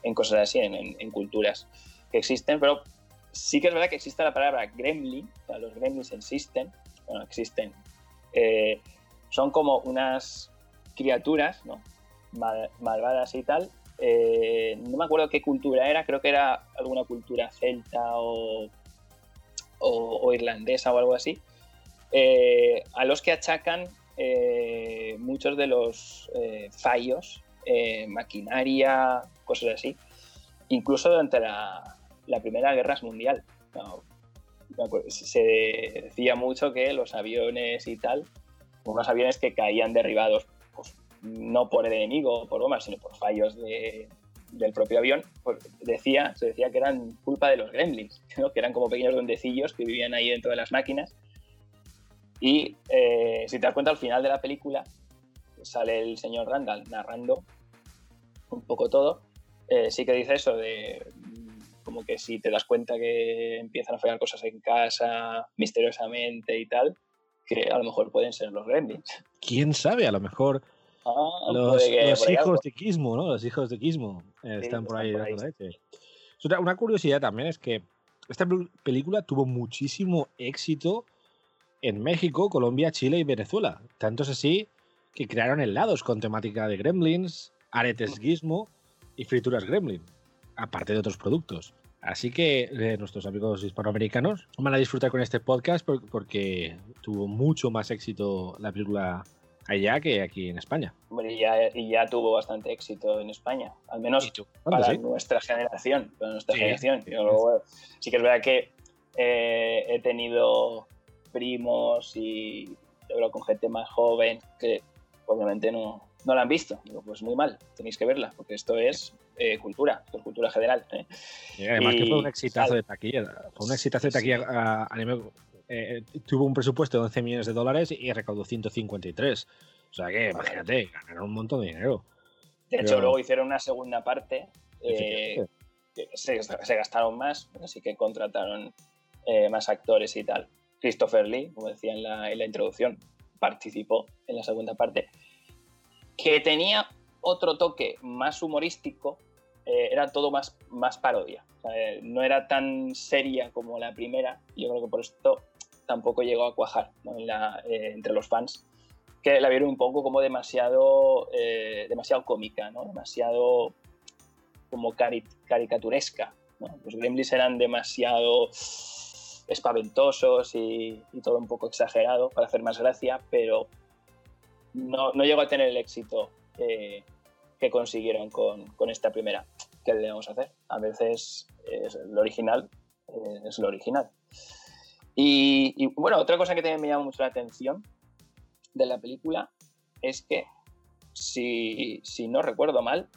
en cosas así, en, en- en culturas que existen, pero sí que es verdad que existe la palabra gremlin, o sea, los gremlins existen, bueno, existen, eh, son como unas criaturas, ¿no? Mal- malvadas y tal. Eh, no me acuerdo qué cultura era, creo que era alguna cultura celta o, o- o irlandesa o algo así, eh, a los que achacan eh, muchos de los eh, fallos, eh, maquinaria, cosas así, incluso durante la, la Primera Guerra Mundial. Se decía mucho que los aviones y tal, unos aviones que caían derribados pues, no por el enemigo o por bombas, sino por fallos de- del propio avión, pues decía, se decía que eran culpa de los gremlins, que eran como pequeños duendecillos que vivían ahí dentro de las máquinas. Y eh, si te das cuenta, al final de la película sale el señor Randall narrando un poco todo. Eh, sí que dice eso de como que si te das cuenta que empiezan a fallar cosas en casa misteriosamente y tal, que a lo mejor pueden ser los gremlins. ¿Quién sabe? A lo mejor Ah, los, que los hijos de Kismo, ¿no? Los hijos de Kismo eh, Sí, están por ahí. por ahí. Una, curiosidad también es que esta pel- película tuvo muchísimo éxito en México, Colombia, Chile y Venezuela. Tanto es así que crearon helados con temática de gremlins, aretes gizmo y frituras gremlin, aparte de otros productos. Así que eh, nuestros amigos hispanoamericanos van a disfrutar con este podcast por- porque tuvo mucho más éxito la película allá que aquí en España. Hombre, y ya, y ya tuvo bastante éxito en España, al menos ¿Cuándo, para sí? nuestra generación. Para nuestra Sí, generación. Yo sí que es verdad que eh, he tenido primos y he hablado con gente más joven que obviamente no, no la han visto. Digo, pues muy mal, tenéis que verla, porque esto es eh, cultura, esto es cultura general. ¿eh? Y además que fue un exitazo sal- de taquilla. Fue un exitazo de Sí. taquilla a, a nivel- eh, tuvo un presupuesto de 11 millones de dólares y recaudó 153. O sea que, imagínate, ganaron un montón de dinero. De hecho, luego hicieron una segunda parte. que se, se gastaron más, así que contrataron más actores y tal. Christopher Lee, como decía en la, en la introducción, participó en la segunda parte, que tenía otro toque más humorístico, eh, era todo más, más parodia. O sea, eh, no era tan seria como la primera, yo creo que por esto tampoco llegó a cuajar ¿no? en la- eh, entre los fans, que la vieron un poco como demasiado, eh, demasiado cómica, ¿no? demasiado como cari- caricaturesca. ¿no? Los gremlins eran demasiado espaventosos y, y todo un poco exagerado para hacer más gracia, pero no, no llegó a tener el éxito que, que consiguieron con, con esta primera. ¿Qué a hacer? A veces es lo original eh, es lo original. Y, y, bueno, otra cosa que también me llama mucho la atención de la película es que, si, si no recuerdo mal,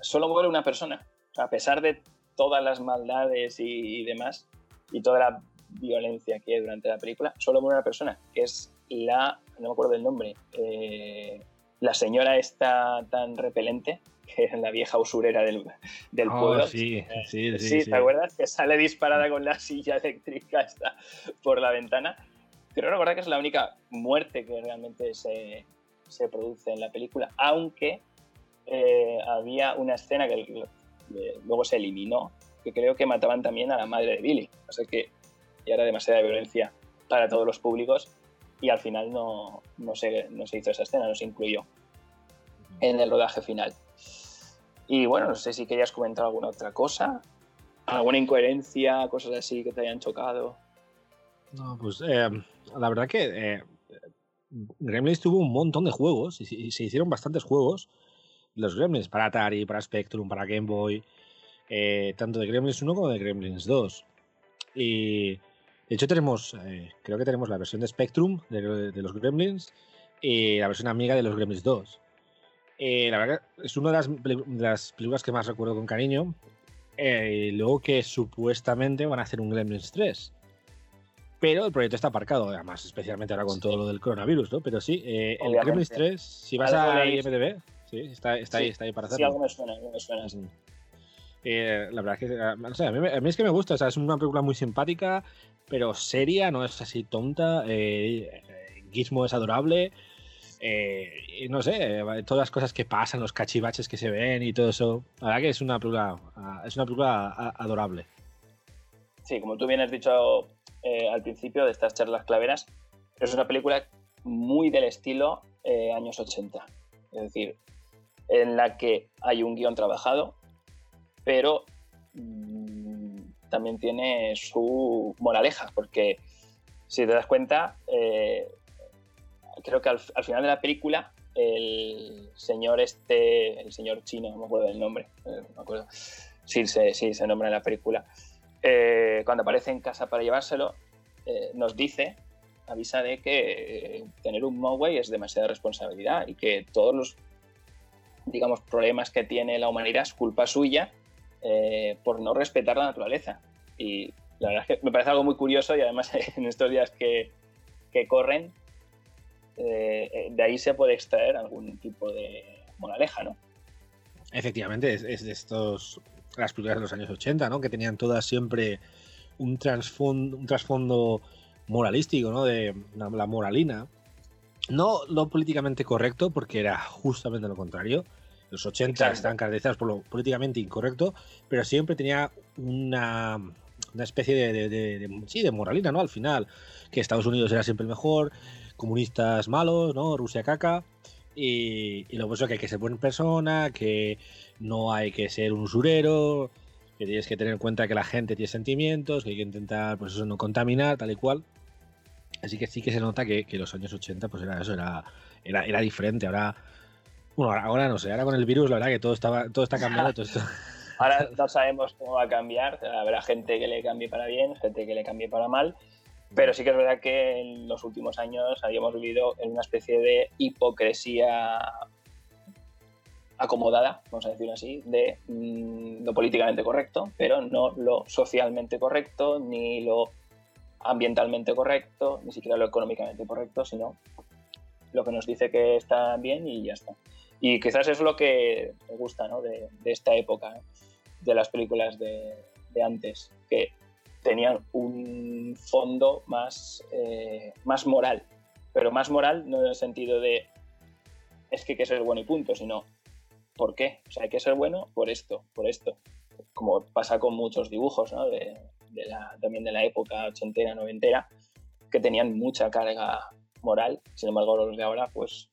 solo muere una persona. A pesar de todas las maldades y demás, y toda la violencia que hay durante la película, solo muere una persona, que es la, no me acuerdo del nombre, eh, la señora esta tan repelente, que es la vieja usurera del, del Oh, pueblo. sí, Eh, sí, sí, sí. ¿te acuerdas? Que sale disparada con la silla eléctrica esta por la ventana. Creo recordar que es la única muerte que realmente se, se produce en la película, aunque eh, había una escena que luego se eliminó, que creo que mataban también a la madre de Billy. O sea que ya era demasiada violencia para todos los públicos y al final no, no, se, no se hizo esa escena, no se incluyó en el rodaje final. Y bueno, no sé si querías comentar alguna otra cosa, alguna incoherencia, cosas así que te hayan chocado. No, pues eh, la verdad que eh, Gremlins tuvo un montón de juegos y, se hicieron bastantes juegos. Los Gremlins para Atari, para Spectrum, para Game Boy, eh, tanto de Gremlins 1 como de Gremlins 2. Y de hecho tenemos, eh, creo que tenemos la versión de Spectrum de, de los Gremlins y la versión amiga de los Gremlins 2. Eh, la verdad que es una de las, de las películas que más recuerdo con cariño. Y luego que supuestamente van a hacer un Gremlins 3 pero el proyecto está aparcado, además, especialmente ahora con todo lo del coronavirus, ¿no? Pero sí, eh, el. Gremlins 3, si vas a. IMDb, sí, está, está ahí, Sí. está ahí para Sí, hacerlo. algo me suena, algo me suena. Eh, la verdad es que ah, a, mí, es que me gusta, o sea, es una película muy simpática, pero seria, no es así tonta. eh, eh, Gizmo es adorable. no sé, todas las cosas que pasan, los cachivaches que se ven y todo eso. La verdad que es una película, ah, es una película ah, adorable. Sí, como tú bien has dicho al principio de estas charlas claveras, es una película muy del estilo años 80. Es decir, en la que hay un guion trabajado, pero mm, también tiene su moraleja, porque si te das cuenta, eh, creo que al, al final de la película el señor este, el señor chino, no me acuerdo del nombre, eh, no me acuerdo, sí, se, sí, se nombra en la película, eh, cuando aparece en casa para llevárselo, nos dice, avisa de que tener un Mogwai es demasiada responsabilidad y que todos los, digamos, problemas que tiene la humanidad es culpa suya eh, por no respetar la naturaleza. Y la verdad es que me parece algo muy curioso y además en estos días que, que corren, eh, de ahí se puede extraer algún tipo de moraleja, ¿no? Efectivamente, es, es de estos las películas de los años 80, ¿no? Que tenían todas siempre un trasfondo, un trasfondo moralístico, ¿no? De la, la moralina. No lo políticamente correcto, porque era justamente lo contrario. Los 80 Exacto. estaban caracterizados por lo políticamente incorrecto, pero siempre tenía una, una especie de, de, sí, de moralina, ¿no? Al final, que Estados Unidos era siempre el mejor, comunistas malos, ¿no? Rusia caca. Y, y luego eso que hay que ser buena persona, que no hay que ser un usurero, que tienes que tener en cuenta que la gente tiene sentimientos, que hay que intentar, pues eso, no contaminar, tal y cual. Así que sí que se nota que, que los años 80, pues era eso, era, era, era diferente. Ahora, bueno, ahora, no sé, ahora con el virus, la verdad que todo, estaba, todo está cambiando. Todo esto. Ahora no sabemos cómo va a cambiar. Habrá gente que le cambie para bien, gente que le cambie para mal. Pero sí que es verdad que en los últimos años habíamos vivido en una especie de hipocresía acomodada, vamos a decirlo así, de mm, lo políticamente correcto, pero no lo socialmente correcto, ni lo ambientalmente correcto, ni siquiera lo económicamente correcto, sino lo que nos dice que está bien y ya está. Y quizás es lo que me gusta ¿no? de, esta época, de las películas de, antes, que tenían un fondo más, eh, más moral, pero más moral no en el sentido de es que hay que ser bueno y punto, sino ¿por qué? O sea, hay que ser bueno por esto, por esto. Como pasa con muchos dibujos ¿no? también de la época ochentera, noventera, que tenían mucha carga moral. Sin embargo, los de ahora, pues,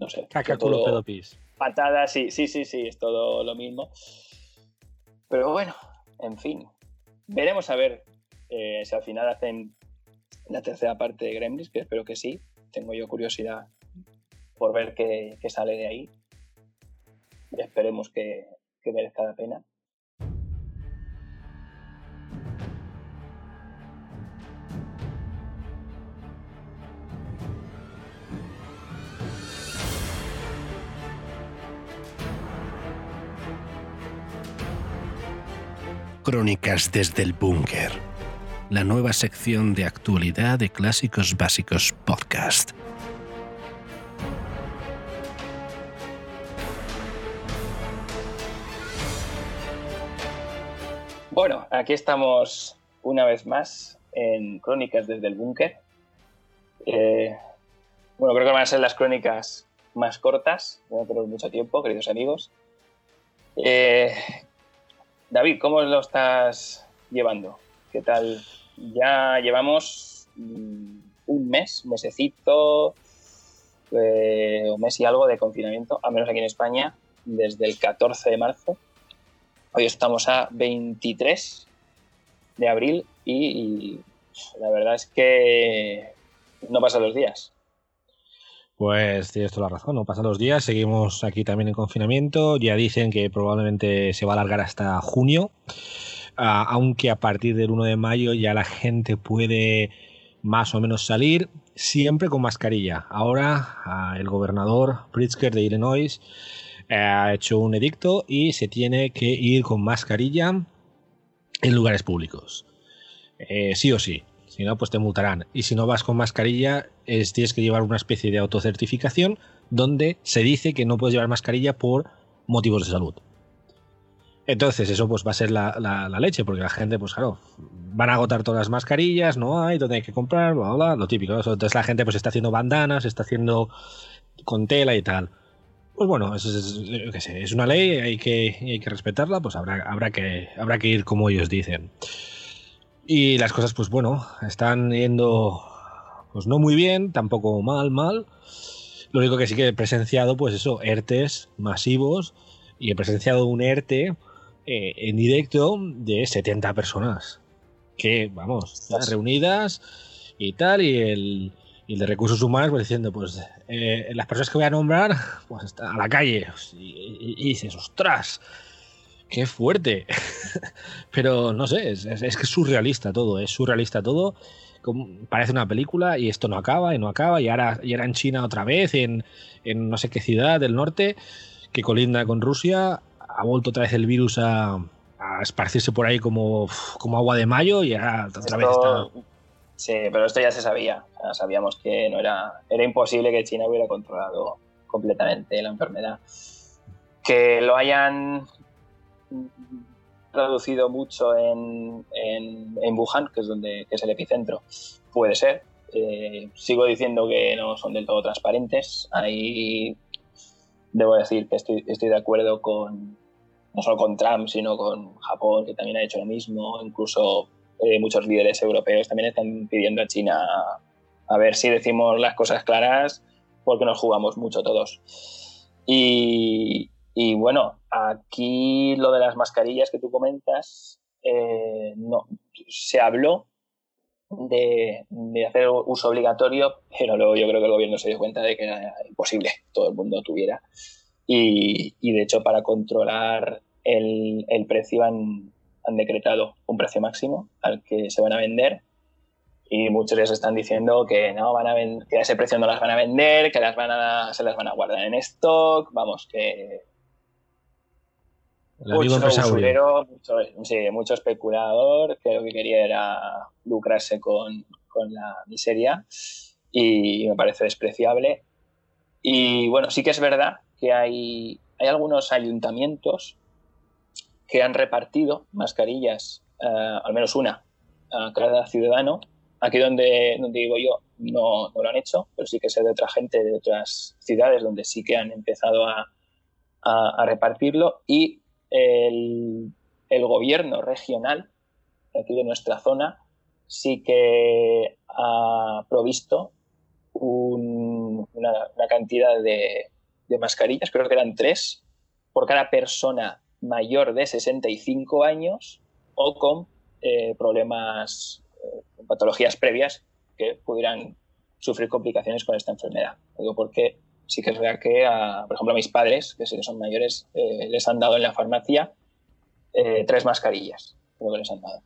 no sé. Caca, culo, pedo, pis. Patadas, sí, sí, sí, sí, es todo lo mismo. Pero bueno, en fin. Veremos a ver eh, si al final hacen la tercera parte de Gremlins, que espero que sí. Tengo yo curiosidad por ver qué, qué sale de ahí y esperemos que, que merezca la pena. Crónicas desde el búnker, la nueva sección de actualidad de Clásicos Básicos Podcast. Bueno, aquí estamos una vez más en Crónicas desde el Búnker. Eh, bueno, creo que van a ser las crónicas más cortas, no tenemos mucho tiempo, queridos amigos. Eh, David, ¿cómo lo estás llevando? ¿Qué tal? Ya llevamos mm, un mes, un mesecito, eh, un mes y algo de confinamiento, al menos aquí en España, desde el 14 de marzo Hoy estamos a 23 de abril y, la verdad es que no pasan los días. Pues tienes toda la razón, no pasan los días, seguimos aquí también en confinamiento, ya dicen que probablemente se va a alargar hasta junio, ah, aunque a partir del 1 de mayo ya la gente puede más o menos salir, siempre con mascarilla. Ahora ah, el gobernador Pritzker de Illinois ha hecho un edicto y se tiene que ir con mascarilla en lugares públicos. Eh, sí o sí. Si no, pues te multarán. Y si no vas con mascarilla, es, tienes que llevar una especie de autocertificación donde se dice que no puedes llevar mascarilla por motivos de salud. Entonces, eso pues va a ser la, leche, porque la gente, pues claro, van a agotar todas las mascarillas, no hay, donde hay que comprar, bla, bla, lo típico. Entonces la gente pues está haciendo bandanas, está haciendo con tela y tal. Pues bueno, es, es, una ley, hay que, hay que respetarla, pues habrá, habrá, que, habrá que ir como ellos dicen. Y las cosas, pues bueno, están yendo pues no muy bien, tampoco mal, mal. Lo único que sí que he presenciado, pues eso, ERTES masivos y he presenciado un ERTE eh, en directo de 70 personas que, vamos, reunidas y tal, y el, y el de recursos humanos pues diciendo, pues eh, las personas que voy a nombrar, pues a la calle. Y, dices, ostras, qué fuerte. Pero no sé, es, que es surrealista todo, es surrealista todo. parece una película y esto no acaba y no acaba. Y ahora, y en China otra vez, en, no sé qué ciudad del norte, que colinda con Rusia, ha vuelto otra vez el virus a, esparcirse por ahí como, como agua de mayo y ahora otra vez está Sí, pero esto ya se sabía. sabíamos que no era, era imposible que China hubiera controlado completamente la enfermedad. Que lo hayan reducido mucho en, Wuhan, que es donde es el epicentro, puede ser. Eh, sigo diciendo que no son del todo transparentes. Ahí debo decir que estoy, estoy de acuerdo con, no solo con Trump, sino con Japón, que también ha hecho lo mismo, incluso eh, muchos líderes europeos también están pidiendo a China a ver si decimos las cosas claras, porque nos jugamos mucho todos. Y, bueno, aquí lo de las mascarillas que tú comentas, eh, no, se habló de, hacer uso obligatorio, pero luego yo creo que el gobierno se dio cuenta de que era imposible todo el mundo tuviera. Y, de hecho, para controlar el, precio han, decretado un precio máximo al que se van a vender. Y muchos les están diciendo que no van a que a ese precio no las van a vender, que las van a, se las van a guardar en stock. Vamos, que mucho usurero, mucho, sí, mucho especulador que lo que quería era lucrarse con, con, la miseria y me parece despreciable. Y bueno, sí que es verdad que hay, hay algunos ayuntamientos que han repartido mascarillas, eh, al menos una, a cada ciudadano. Aquí donde, donde digo yo no, no, lo han hecho, pero sí que sé de otra gente de otras ciudades donde sí que han empezado a, a, a repartirlo y el, gobierno regional aquí de nuestra zona sí que ha provisto una, cantidad de, mascarillas, creo que eran tres, por cada persona mayor de 65 años o con eh, problemas, eh, patologías previas que pudieran sufrir complicaciones con esta enfermedad. Digo porque sí que es verdad que, por ejemplo, a mis padres, que sí que son mayores, eh, les han dado en la farmacia eh, tres mascarillas, creo que les han dado.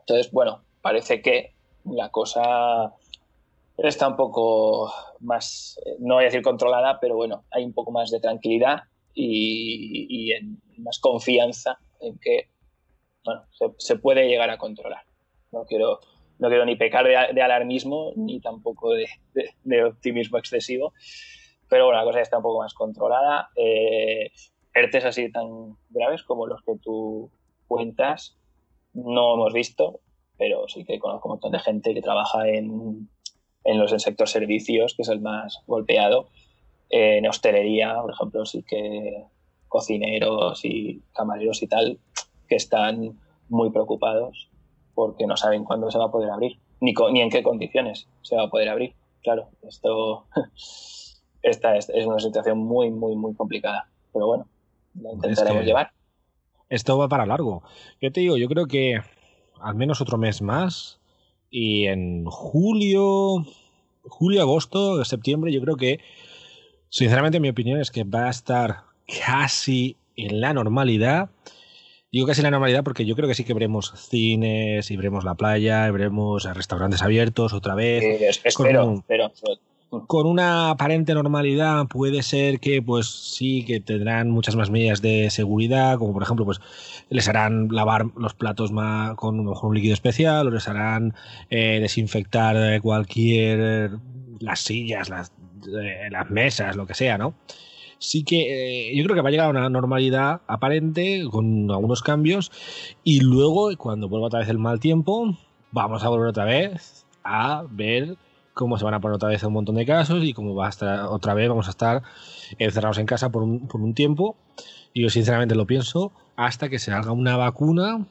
Entonces, bueno, parece que la cosa está un poco más, eh, no voy a decir controlada, pero bueno, hay un poco más de tranquilidad y, más confianza en que bueno, se, puede llegar a controlar. No quiero, no quiero ni pecar de, alarmismo ni tampoco de, de optimismo excesivo, pero la cosa está un poco más controlada. Eh, ERTES así tan graves como los que tú cuentas no hemos visto, pero sí que conozco un montón de gente que trabaja en, en los en sector servicios, que es el más golpeado. en hostelería, por ejemplo, sí que cocineros y camareros y tal, que están muy preocupados porque no saben cuándo se va a poder abrir, ni, ni en qué condiciones se va a poder abrir. Claro, esto esta es, una situación muy, muy, muy complicada. Pero bueno, la intentaremos llevar. Esto va para largo. Yo te digo, yo creo que al menos otro mes más y en julio, julio, agosto, septiembre, yo creo que, sinceramente, mi opinión es que va a estar casi en la normalidad. Digo casi en la normalidad porque yo creo que sí que veremos cines y veremos la playa y veremos restaurantes abiertos otra vez. espero, espero con una aparente normalidad puede ser que pues sí que tendrán muchas más medidas de seguridad como por ejemplo pues les harán lavar los platos más con un líquido especial o les harán eh, desinfectar cualquier las sillas las, eh, las mesas lo que sea no sí que eh, yo creo que va a llegar a una normalidad aparente con algunos cambios y luego cuando vuelva otra vez el mal tiempo vamos a volver otra vez a ver cómo se van a poner otra vez un montón de casos y cómo va a estar otra vez vamos a estar encerrados en casa por un, por un tiempo. Y yo sinceramente lo pienso hasta que se haga una vacuna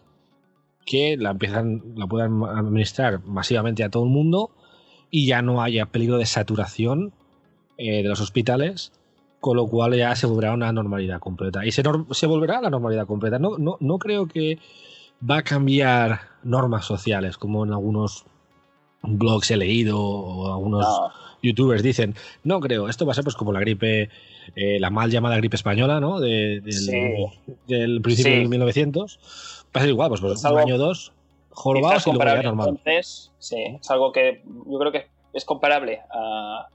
que la empiezan, la puedan administrar masivamente a todo el mundo y ya no haya peligro de saturación eh, de los hospitales, con lo cual ya se volverá a una normalidad completa. Y se, se volverá a la normalidad completa. No, no, no creo que va a cambiar normas sociales, como en algunos blogs he leído o algunos youtubers dicen, no creo, esto va a ser pues como la gripe, eh, la mal llamada gripe española, ¿no? De, del, principio de 1900. Va a ser igual, pues, pues un año o dos, jorobados y luego ya normal. Entonces, sí, es algo que yo creo que es comparable a,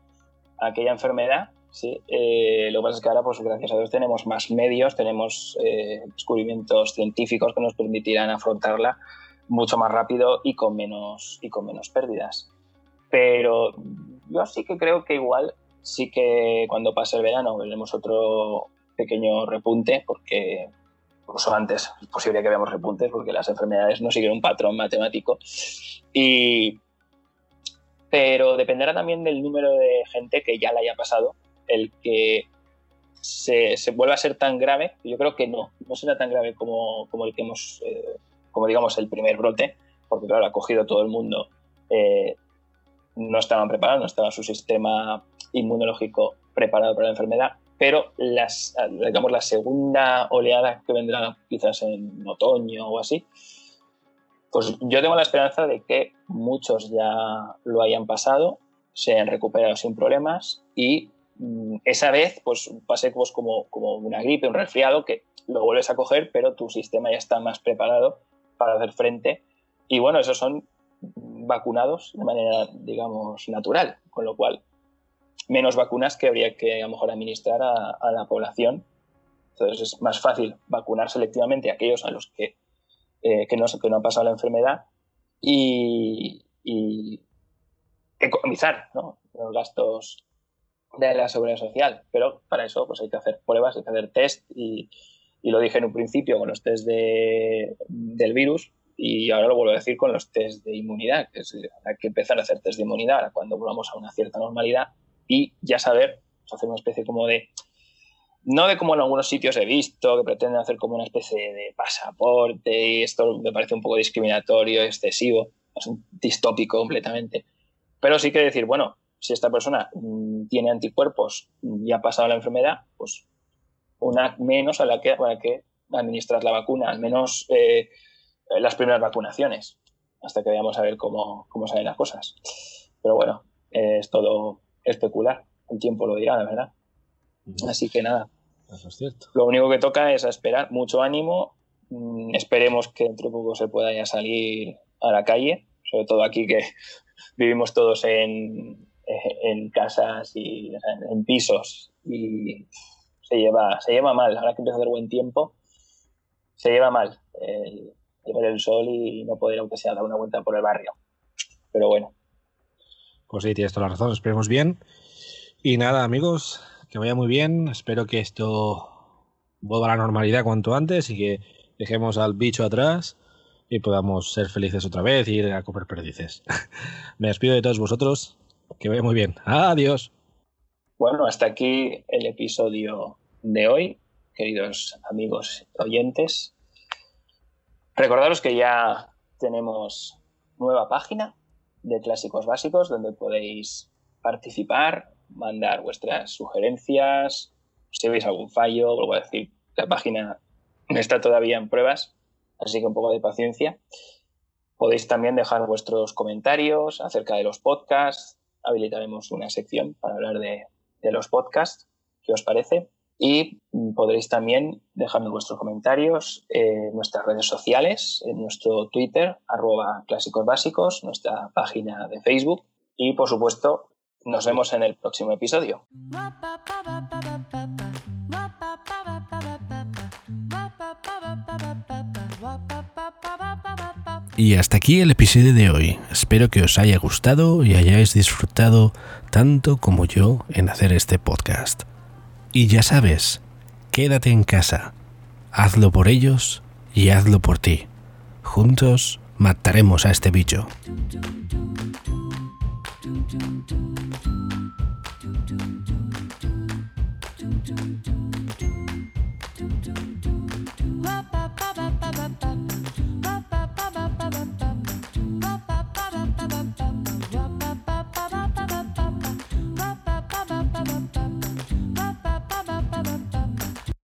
aquella enfermedad, sí. Eh, lo que pasa es que ahora, pues gracias a Dios, tenemos más medios, tenemos eh, descubrimientos científicos que nos permitirán afrontarla mucho más rápido y con menos, y con menos pérdidas. Pero yo sí que creo que igual, sí que cuando pase el verano veremos otro pequeño repunte, porque incluso antes es posible que veamos repuntes, porque las enfermedades no siguen un patrón matemático. Y, pero dependerá también del número de gente que ya la haya pasado, el que se, se vuelva a ser tan grave, yo creo que no, no será tan grave como, como el que hemos, eh, como digamos el primer brote, porque claro, ha cogido todo el mundo, eh, no estaban preparados, no estaba su sistema inmunológico preparado para la enfermedad, pero las, digamos, la segunda oleada que vendrá quizás en otoño o así, pues yo tengo la esperanza de que muchos ya lo hayan pasado, se han recuperado sin problemas y mm, esa vez pues pase pues, como, como una gripe, un resfriado que lo vuelves a coger, pero tu sistema ya está más preparado para hacer frente. Y bueno, esos son vacunados de manera, digamos, natural, con lo cual menos vacunas que habría que a lo mejor administrar a, la población. Entonces es más fácil vacunar selectivamente a aquellos a los que, eh, que, no, que no han pasado la enfermedad y, economizar los gastos de la seguridad social. Pero para eso pues hay que hacer pruebas, hay que hacer test y, lo dije en un principio con los test de, del virus y ahora lo vuelvo a decir con los test de inmunidad, que hay que empezar a hacer test de inmunidad cuando volvamos a una cierta normalidad y ya saber, pues, hacer una especie como de, no de como en algunos sitios he visto, que pretenden hacer como una especie de pasaporte y esto me parece un poco discriminatorio, excesivo, es un distópico completamente, pero sí que decir, bueno, si esta persona mm, tiene anticuerpos y ha pasado la enfermedad, pues una menos a la que, para que administrar la vacuna, al menos eh, las primeras vacunaciones, hasta que veamos a ver cómo, cómo salen las cosas. Pero bueno, es todo especular. El tiempo lo dirá, la verdad. Así que nada. Eso es cierto. Lo único que toca es esperar, mucho ánimo. Mm, esperemos que dentro de poco se pueda ya salir a la calle, sobre todo aquí que vivimos todos en, en casas y en pisos y se lleva, se lleva mal. Ahora que empieza a hacer buen tiempo, se lleva mal el, el sol y no poder, aunque sea, dar una vuelta por el barrio. Pero bueno, pues sí, tienes toda la razón, esperemos bien. Y nada, amigos, que vaya muy bien. Espero que esto vuelva a la normalidad cuanto antes y que dejemos al bicho atrás y podamos ser felices otra vez y ir a comer perdices. Me despido de todos vosotros. Que vaya muy bien. Adiós. Bueno, hasta aquí el episodio de hoy, queridos amigos oyentes. Recordaros que ya tenemos nueva página de clásicos básicos donde podéis participar, mandar vuestras sugerencias, si veis algún fallo, vuelvo a decir, la página está todavía en pruebas, así que un poco de paciencia. Podéis también dejar vuestros comentarios acerca de los podcasts. Habilitaremos una sección para hablar de, de los podcasts. ¿Qué os parece? Y podréis también dejarme vuestros comentarios en nuestras redes sociales, en nuestro Twitter, arroba clásicos básicos, nuestra página de Facebook y, por supuesto, nos vemos en el próximo episodio. Y hasta aquí el episodio de hoy. Espero que os haya gustado y hayáis disfrutado tanto como yo en hacer este podcast. Y ya sabes, quédate en casa, hazlo por ellos y hazlo por ti. Juntos mataremos a este bicho.